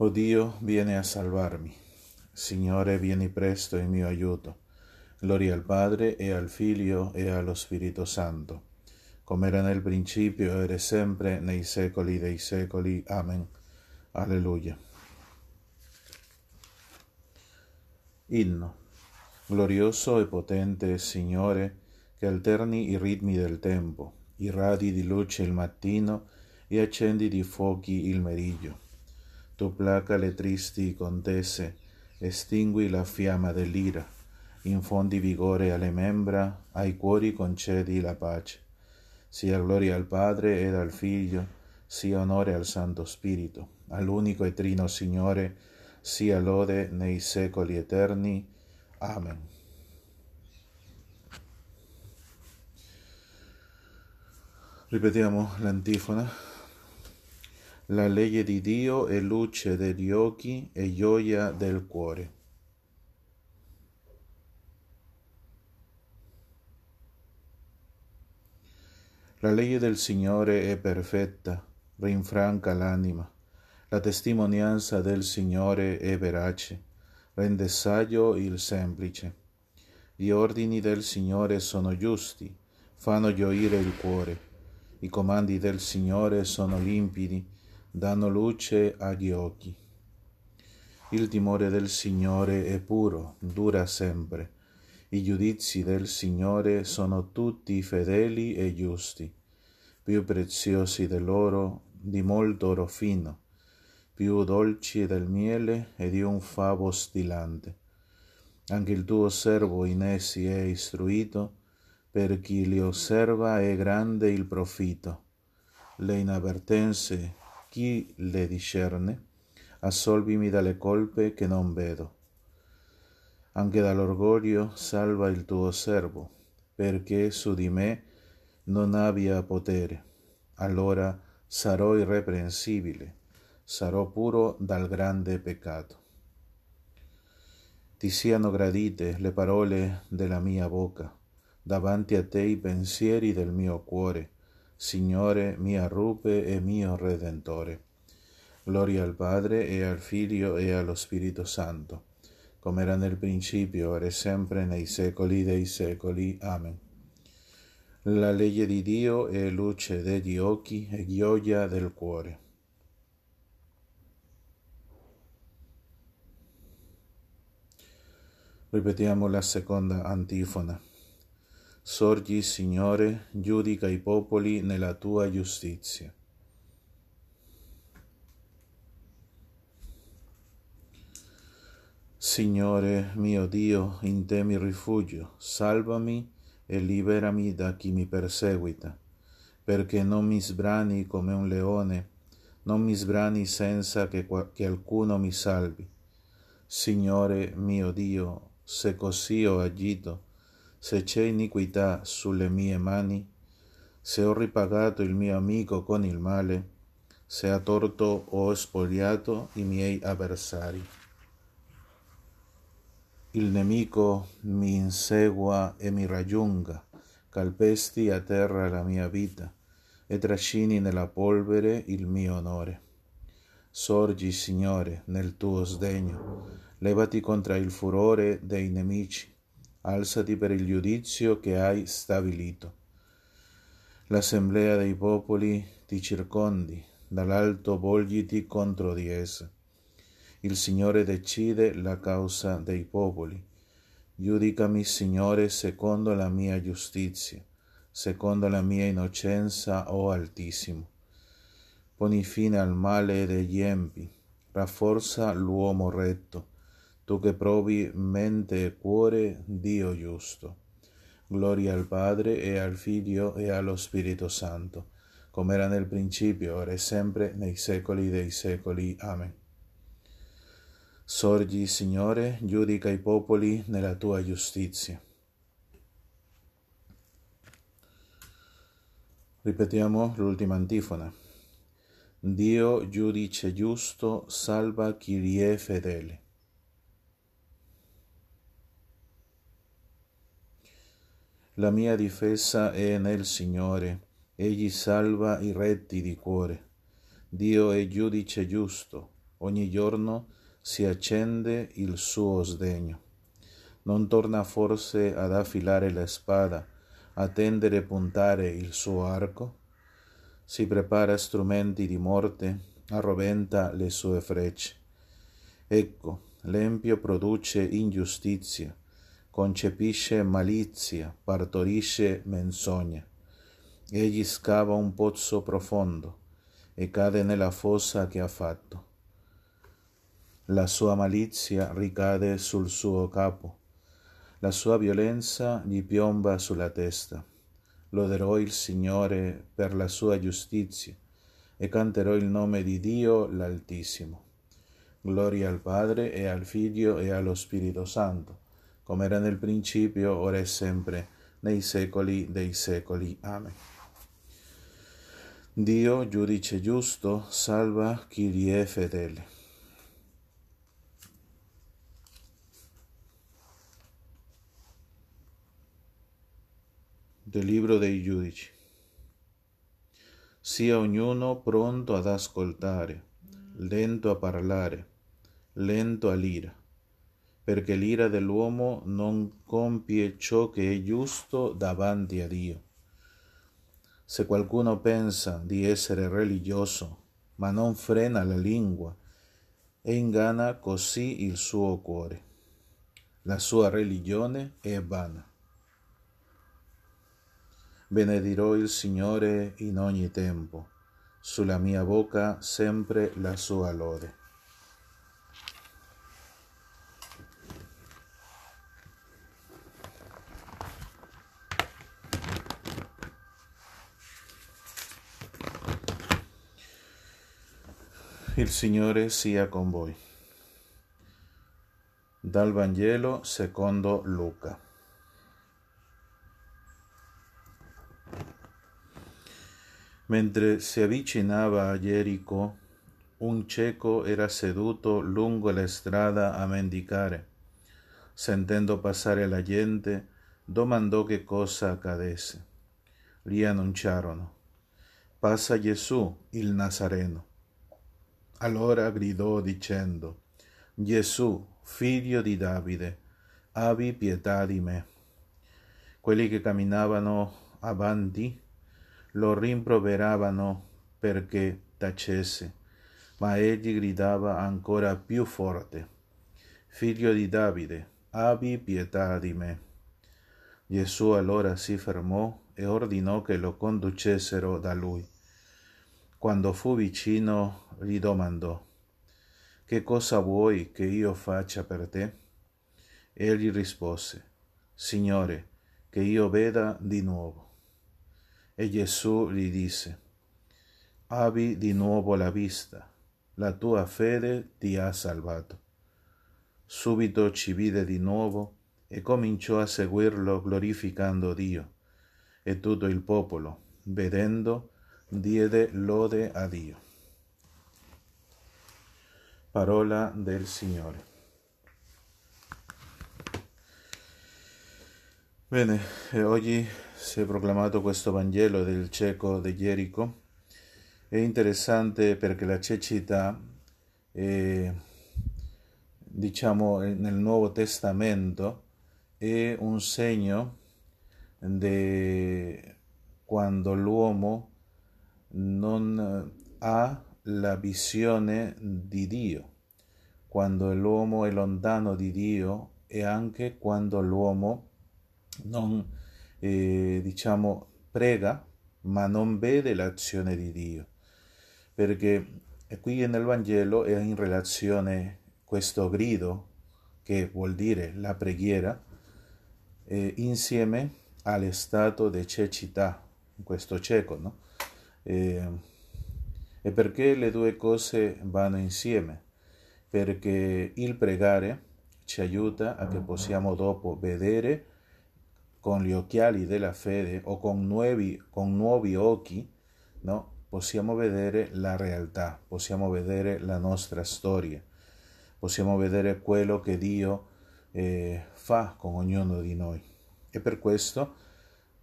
O Dio, vieni a salvarmi. Signore, vieni presto in mio aiuto. Gloria al Padre e al Figlio e allo Spirito Santo, come era nel principio ed è sempre nei secoli dei secoli. Amen. Alleluia. Inno. Glorioso e potente Signore, che alterni i ritmi del tempo, irradi di luce il mattino e accendi di fuochi il meriggio tu placa le tristi contese, estingui la fiamma dell'ira, infondi vigore alle membra, ai cuori concedi la pace. Sia gloria al Padre ed al Figlio, sia onore al Santo Spirito, all'unico e trino Signore, sia lode nei secoli eterni. Amen. Ripetiamo l'antifona. La legge di Dio è luce degli occhi e gioia del cuore. La legge del Signore è perfetta, rinfranca l'anima. La testimonianza del Signore è verace, rende saggio il semplice. Gli ordini del Signore sono giusti, fanno gioire il cuore. I comandi del Signore sono limpidi, danno luce agli occhi. Il timore del Signore è puro, dura sempre. I giudizi del Signore sono tutti fedeli e giusti, più preziosi dell'oro, di molto oro fino, più dolci del miele e di un favo stillante. Anche il tuo servo in essi è istruito, per chi li osserva è grande il profitto. Le inavvertenze chi le discerne, assolvimi dalle colpe che non vedo. Anche dall'orgoglio salva il tuo servo, perché su di me non abbia potere. Allora sarò irreprensibile, sarò puro dal grande peccato. Ti siano gradite le parole della mia bocca, davanti a te i pensieri del mio cuore, Signore mia rupe e mio Redentore. Gloria al Padre e al Figlio e allo Spirito Santo, come era nel principio, ora e sempre, nei secoli dei secoli. Amen. La legge di Dio è luce degli occhi e gioia del cuore. Ripetiamo la seconda antifona. Sorgi, Signore, giudica i popoli nella tua giustizia. Signore mio Dio, in te mi rifugio, salvami e liberami da chi mi perseguita, perché non mi sbrani come un leone, non mi sbrani senza che, che alcuno mi salvi. Signore mio Dio, se così ho agito, se c'è iniquità sulle mie mani, se ho ripagato il mio amico con il male, se a torto ho spogliato i miei avversari. Il nemico mi insegua e mi raggiunga, calpesti a terra la mia vita e trascini nella polvere il mio onore. Sorgi, Signore, nel tuo sdegno, levati contro il furore dei nemici alzati per il giudizio che hai stabilito. L'assemblea dei popoli ti circondi, dall'alto volgiti contro di essa. Il Signore decide la causa dei popoli. Giudicami, Signore, secondo la mia giustizia, secondo la mia innocenza, o oh Altissimo. Poni fine al male degli empi, rafforza l'uomo retto tu che provi mente e cuore, Dio giusto. Gloria al Padre e al Figlio e allo Spirito Santo, come era nel principio, ora e sempre, nei secoli dei secoli. Amen. Sorgi, Signore, giudica i popoli nella tua giustizia. Ripetiamo l'ultima antifona. Dio, giudice giusto, salva chi gli è fedele. La mia difesa è nel Signore, egli salva i retti di cuore. Dio è giudice giusto, ogni giorno si accende il suo sdegno. Non torna forse ad affilare la spada, a tendere e puntare il suo arco? Si prepara strumenti di morte, arroventa le sue frecce. Ecco, l'empio produce ingiustizia, concepisce malizia, partorisce menzogna. Egli scava un pozzo profondo e cade nella fossa che ha fatto. La sua malizia ricade sul suo capo, la sua violenza gli piomba sulla testa. Loderò il Signore per la sua giustizia e canterò il nome di Dio l'Altissimo. Gloria al Padre e al Figlio e allo Spirito Santo, come era nel principio, ora e sempre, nei secoli dei secoli. Amen. Dio, giudice giusto, salva è fedele. Del libro dei giudici. Sia ognuno pronto ad ascoltare, lento a parlare, lento all'ira, perché l'ira dell'uomo non compie ciò che è giusto davanti a Dio se qualcuno pensa di essere religioso, ma non frena la lingua e inganna così il suo cuore, la sua religione è vana. Benedirò il Signore in ogni tempo, sulla mia bocca sempre la sua lode. Il Signore sia con voi. Dal Vangelo secondo Luca. Mentre si avvicinava a Gerico, un cieco era seduto lungo la strada a mendicare. Sentendo passare la gente, domandò che cosa accadesse. Gli annunciarono, passa Gesù, il Nazareno. Allora gridò dicendo, Gesù, figlio di Davide, abbi pietà di me. Quelli che camminavano avanti lo rimproveravano perché tacesse, ma egli gridava ancora più forte, Figlio di Davide, abbi pietà di me. Gesù allora si fermò e ordinò che lo conducessero da lui. Quando fu vicino gli domandò, Che cosa vuoi che io faccia per te? Egli rispose, Signore, che io veda di nuovo. E Gesù gli disse, Abbi di nuovo la vista, la tua fede ti ha salvato. Subito ci vide di nuovo e cominciò a seguirlo glorificando Dio. E tutto il popolo, vedendo, diede lode a Dio. Parola del Signore. Bene, oggi si è proclamato questo Vangelo del cieco di Gerico. È interessante perché la cecità, è, diciamo, nel Nuovo Testamento è un segno di quando l'uomo non ha la visione di Dio, quando l'uomo è lontano di Dio e anche quando l'uomo non, eh, diciamo, prega, ma non vede l'azione di Dio. Perché qui nel Vangelo è in relazione questo grido, che vuol dire la preghiera, eh, insieme allo di cecità, questo cieco, no? Eh, e perché le due cose vanno insieme? Perché il pregare ci aiuta a che possiamo dopo vedere con gli occhiali della fede o con nuovi, con nuovi occhi, no? possiamo vedere la realtà, possiamo vedere la nostra storia, possiamo vedere quello che Dio eh, fa con ognuno di noi. E per questo,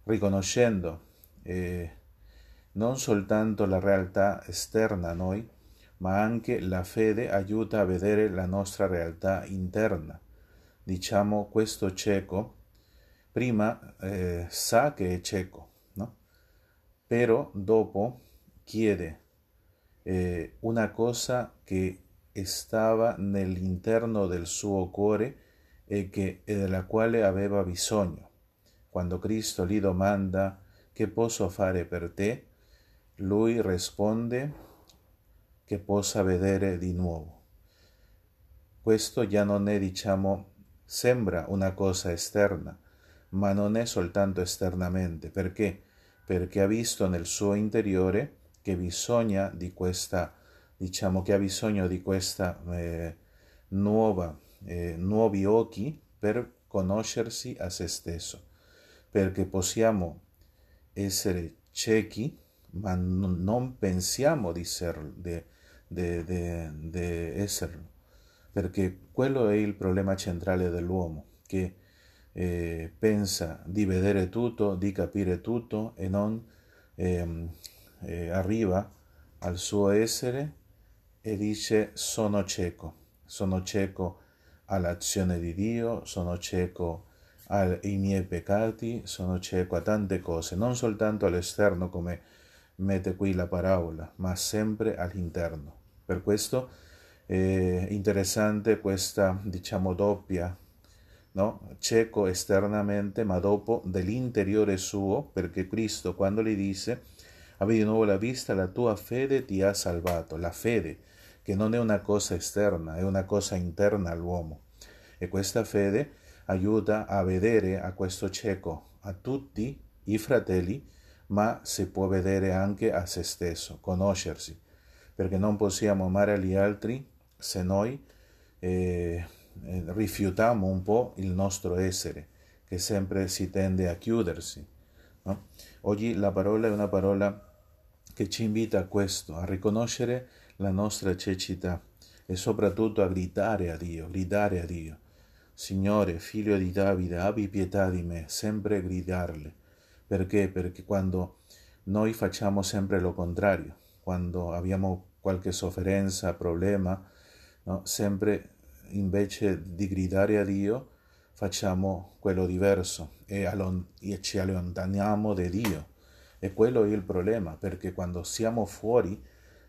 riconoscendo eh, non soltanto la realtà esterna a noi, ma anche la fede aiuta a vedere la nostra realtà interna. Diciamo questo cieco prima eh, sa che è cieco, no? però dopo chiede eh, una cosa che stava nell'interno del suo cuore e, che, e della quale aveva bisogno. Quando Cristo gli domanda che posso fare per te, lui risponde che possa vedere di nuovo. Questo già non è, diciamo, sembra una cosa esterna, ma non è soltanto esternamente. Perché? Perché ha visto nel suo interiore che bisogna di questa, diciamo che ha bisogno di questa eh, nuova, eh, nuovi occhi per conoscersi a se stesso. Perché possiamo essere ciechi, ma non pensiamo di, ser, di, di, di esserlo. Perché quello è il problema centrale dell'uomo, che eh, pensa di vedere tutto, di capire tutto e non eh, eh, arriva al suo essere e dice sono cieco, sono cieco all'azione di Dio, sono cieco ai miei peccati, sono cieco a tante cose, non soltanto all'esterno come mette qui la parabola, ma sempre all'interno. Per questo è interessante questa, diciamo, doppia no? cieco esternamente, ma dopo dell'interiore suo, perché Cristo quando gli disse, avevi di nuovo la vista, la tua fede ti ha salvato, la fede, che non è una cosa esterna, è una cosa interna all'uomo. E questa fede aiuta a vedere a questo cieco, a tutti i fratelli, ma si può vedere anche a se stesso, conoscersi, perché non possiamo amare gli altri se noi eh, eh, rifiutiamo un po' il nostro essere, che sempre si tende a chiudersi. No? Oggi la parola è una parola che ci invita a questo, a riconoscere la nostra cecità e soprattutto a gridare a Dio, gridare a Dio. Signore, figlio di Davide, abbi pietà di me, sempre gridarle. Perché? Perché quando noi facciamo sempre lo contrario, quando abbiamo qualche sofferenza, problema, no? sempre invece di gridare a Dio, facciamo quello diverso e, allon- e ci allontaniamo da Dio. E quello è il problema, perché quando siamo fuori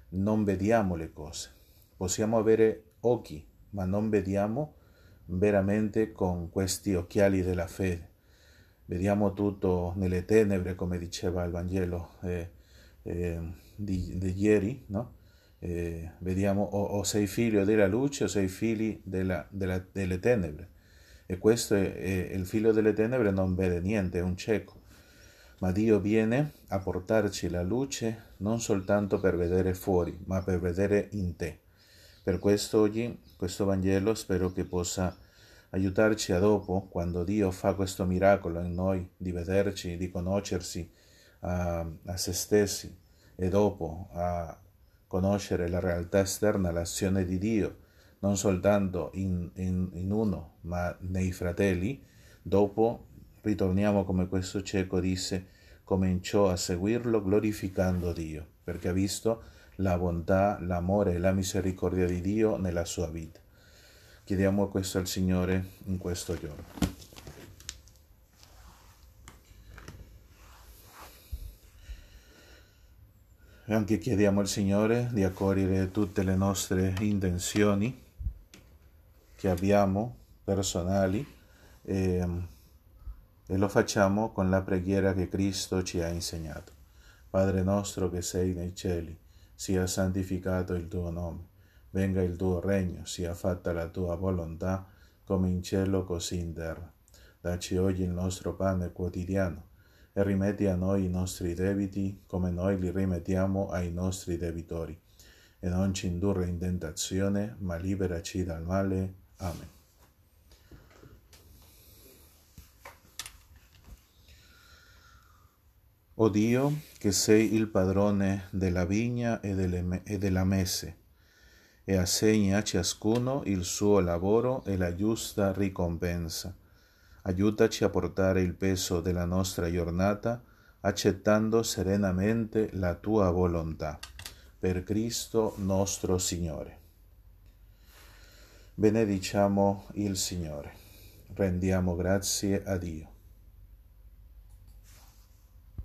non vediamo le cose. Possiamo avere occhi, ma non vediamo veramente con questi occhiali della fede. Vediamo tutto nelle tenebre, come diceva il Vangelo eh, eh, di, di ieri, no? eh, vediamo o, o, sei figlio della luce o sei figli della, della, delle tenebre. E questo è, è, il figlio delle tenebre non vede niente, è un cieco. Ma Dio viene a portarci la luce non soltanto per vedere fuori, ma per vedere in te. Per questo oggi questo Vangelo spero che possa aiutarci a dopo, quando Dio fa questo miracolo in noi, di vederci, di conoscersi a, a se stessi e dopo a, conoscere la realtà esterna, l'azione di Dio, non soltanto in, in, in uno, ma nei fratelli, dopo ritorniamo come questo cieco disse, cominciò a seguirlo glorificando Dio, perché ha visto la bontà, l'amore e la misericordia di Dio nella sua vita. Chiediamo questo al Signore in questo giorno. Anche chiediamo al Signore di accogliere tutte le nostre intenzioni che abbiamo personali e, e lo facciamo con la preghiera che Cristo ci ha insegnato. Padre nostro che sei nei cieli, sia santificato il tuo nome, venga il tuo regno, sia fatta la tua volontà come in cielo così in terra. Dacci oggi il nostro pane quotidiano e rimetti a noi i nostri debiti come noi li rimettiamo ai nostri debitori. E non ci indurre in tentazione, ma liberaci dal male. Amen. O Dio, che sei il padrone della vigna e, delle, e della messe, e assegna a ciascuno il suo lavoro e la giusta ricompensa Aiutaci a portare il peso della nostra giornata accettando serenamente la tua volontà. per Cristo nostro Signore. Benediciamo il Signore. Rendiamo grazie a Dio.